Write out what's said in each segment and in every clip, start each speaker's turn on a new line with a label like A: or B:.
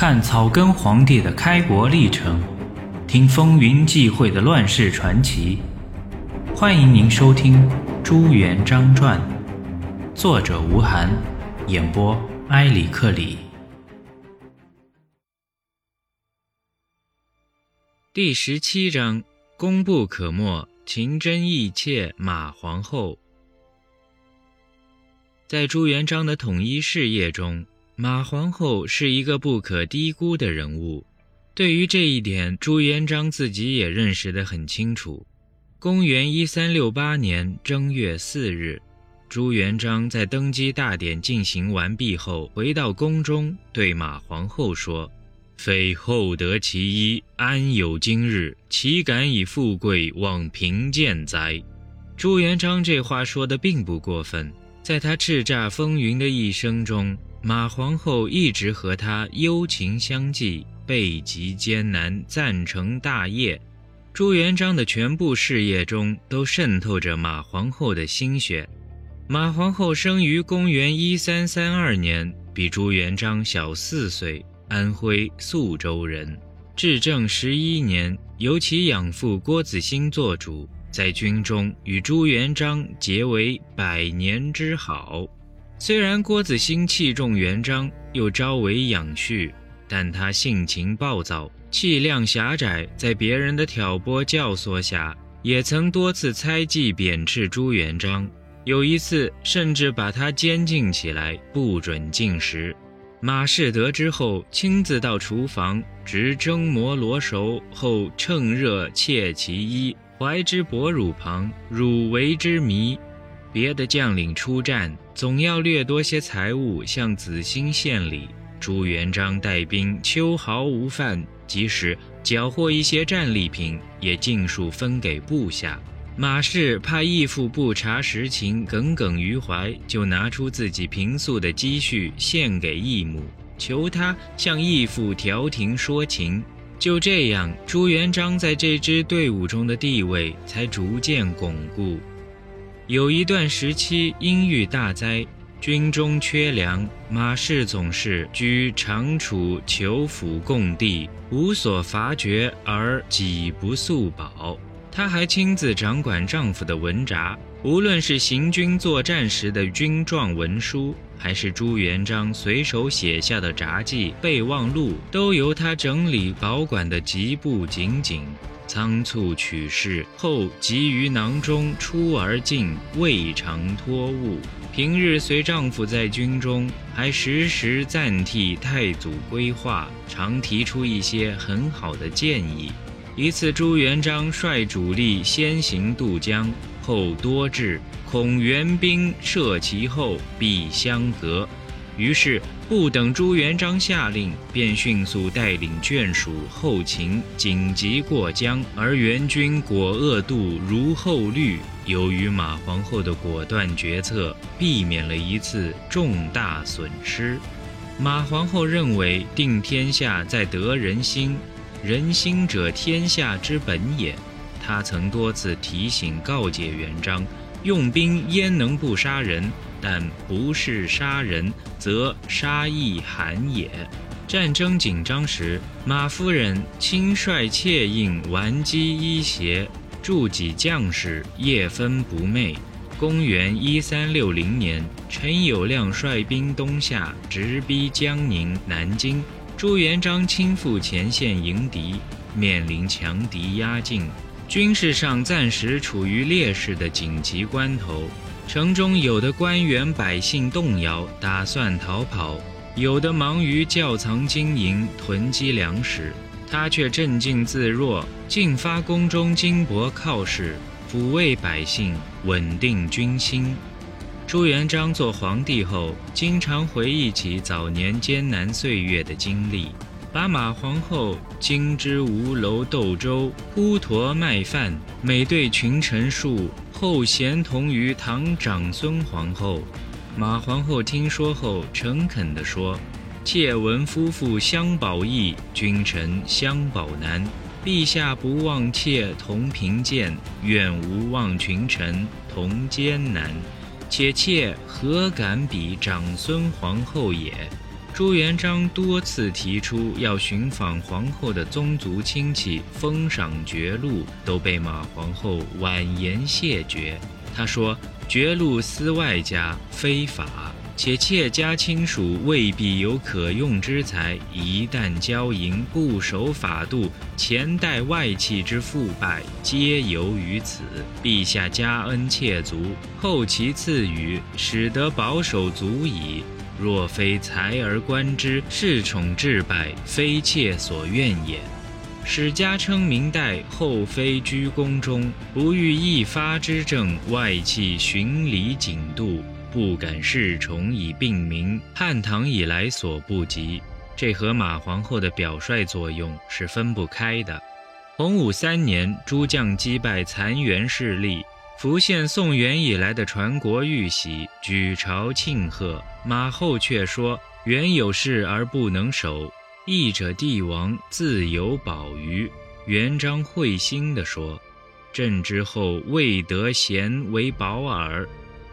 A: 看草根皇帝的开国历程，听风云际会的乱世传奇。欢迎您收听《朱元璋传》，作者吴晗，演播埃里克里。第十七章：功不可没，情真意切。马皇后在朱元璋的统一事业中。马皇后是一个不可低估的人物，对于这一点，朱元璋自己也认识得很清楚。公元一三六八年正月四日，朱元璋在登基大典进行完毕后，回到宫中，对马皇后说：“非厚德其一，安有今日？岂敢以富贵忘贫贱哉？”朱元璋这话说的并不过分，在他叱咤风云的一生中。马皇后一直和他幽情相济，背极艰难，赞成大业。朱元璋的全部事业中都渗透着马皇后的心血。马皇后生于公元一三三二年，比朱元璋小四岁，安徽宿州人。至正十一年，由其养父郭子兴做主，在军中与朱元璋结为百年之好。虽然郭子兴器重元璋，又招为养婿，但他性情暴躁，气量狭窄，在别人的挑拨教唆下，也曾多次猜忌贬斥朱元璋。有一次，甚至把他监禁起来，不准进食。马氏得知后，亲自到厨房，直蒸磨罗熟后，趁热切其衣，怀之薄乳旁，乳为之糜。别的将领出战，总要掠夺些财物向子兴献礼。朱元璋带兵秋毫无犯，即使缴获一些战利品，也尽数分给部下。马氏怕义父不察实情，耿耿于怀，就拿出自己平素的积蓄献给义母，求他向义父调停说情。就这样，朱元璋在这支队伍中的地位才逐渐巩固。有一段时期，因遇大灾，军中缺粮，马氏总是居长处求府供地，无所乏绝而己不素饱。她还亲自掌管丈夫的文札，无论是行军作战时的军状文书，还是朱元璋随手写下的札记备忘录，都由她整理保管得极不仅仅。仓促取事后，急于囊中出而进，未尝脱物。平日随丈夫在军中，还时时暂替太祖规划，常提出一些很好的建议。一次，朱元璋率主力先行渡江，后多至，恐援兵射其后，必相隔。于是不等朱元璋下令，便迅速带领眷属后勤紧急过江，而援军果扼渡如后虑。由于马皇后的果断决策，避免了一次重大损失。马皇后认为，定天下在得人心，人心者天下之本也。她曾多次提醒告诫元璋，用兵焉能不杀人？但不是杀人，则杀亦寒也。战争紧张时，马夫人亲率妾印顽疾衣鞋，助己将士夜分不寐。公元一三六零年，陈友谅率兵东下，直逼江宁、南京。朱元璋亲赴前线迎敌，面临强敌压境，军事上暂时处于劣势的紧急关头。城中有的官员百姓动摇，打算逃跑；有的忙于窖藏金银、囤积粮食，他却镇静自若，进发宫中金帛犒事，抚慰百姓，稳定军心。朱元璋做皇帝后，经常回忆起早年艰难岁月的经历。把马皇后金之吴楼斗粥，呼驼卖饭，每对群臣数，后贤同于唐长孙皇后。马皇后听说后，诚恳地说：“妾闻夫妇相保易，君臣相保难。陛下不忘妾同贫贱，愿无忘群臣同艰难。且妾何敢比长孙皇后也？”朱元璋多次提出要寻访皇后的宗族亲戚，封赏爵禄，都被马皇后婉言谢绝。他说：“爵禄司外家，非法。”且妾家亲属未必有可用之才，一旦交淫不守法度，前代外戚之腐败，皆由于此。陛下加恩妾足，后其赐予，使得保守足矣。若非才而观之，恃宠至败，非妾所愿也。史家称明代后妃居宫中，不遇一发之政，外戚循礼谨度。不敢恃宠以并名，汉唐以来所不及。这和马皇后的表率作用是分不开的。洪武三年，诸将击败残垣势力，浮现宋元以来的传国玉玺，举朝庆贺。马后却说：“原有事而不能守，义者帝王自有保于。”元璋会心地说：“朕之后未得贤为保耳。”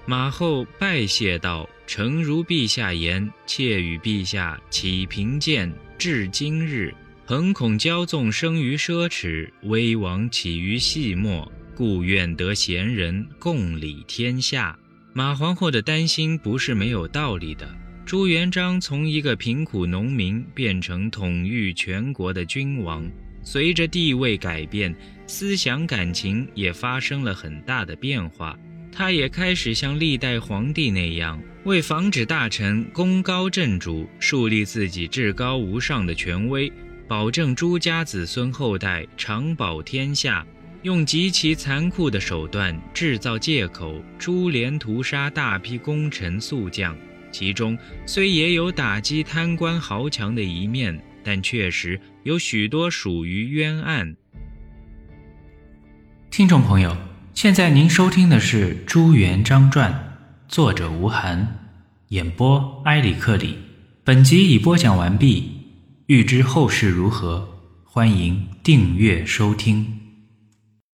A: 马后拜谢道：“诚如陛下言，妾与陛下起贫贱，至今日，恒恐骄纵生于奢侈，威王起于细末，故愿得贤人共理天下。”马皇后的担心不是没有道理的。朱元璋从一个贫苦农民变成统御全国的君王，随着地位改变，思想感情也发生了很大的变化。他也开始像历代皇帝那样，为防止大臣功高震主，树立自己至高无上的权威，保证朱家子孙后代长保天下，用极其残酷的手段制造借口，株连屠杀大批功臣宿将。其中虽也有打击贪官豪强的一面，但确实有许多属于冤案。
B: 听众朋友。现在您收听的是《朱元璋传》，作者吴晗，演播埃里克里。本集已播讲完毕。欲知后事如何，欢迎订阅收听。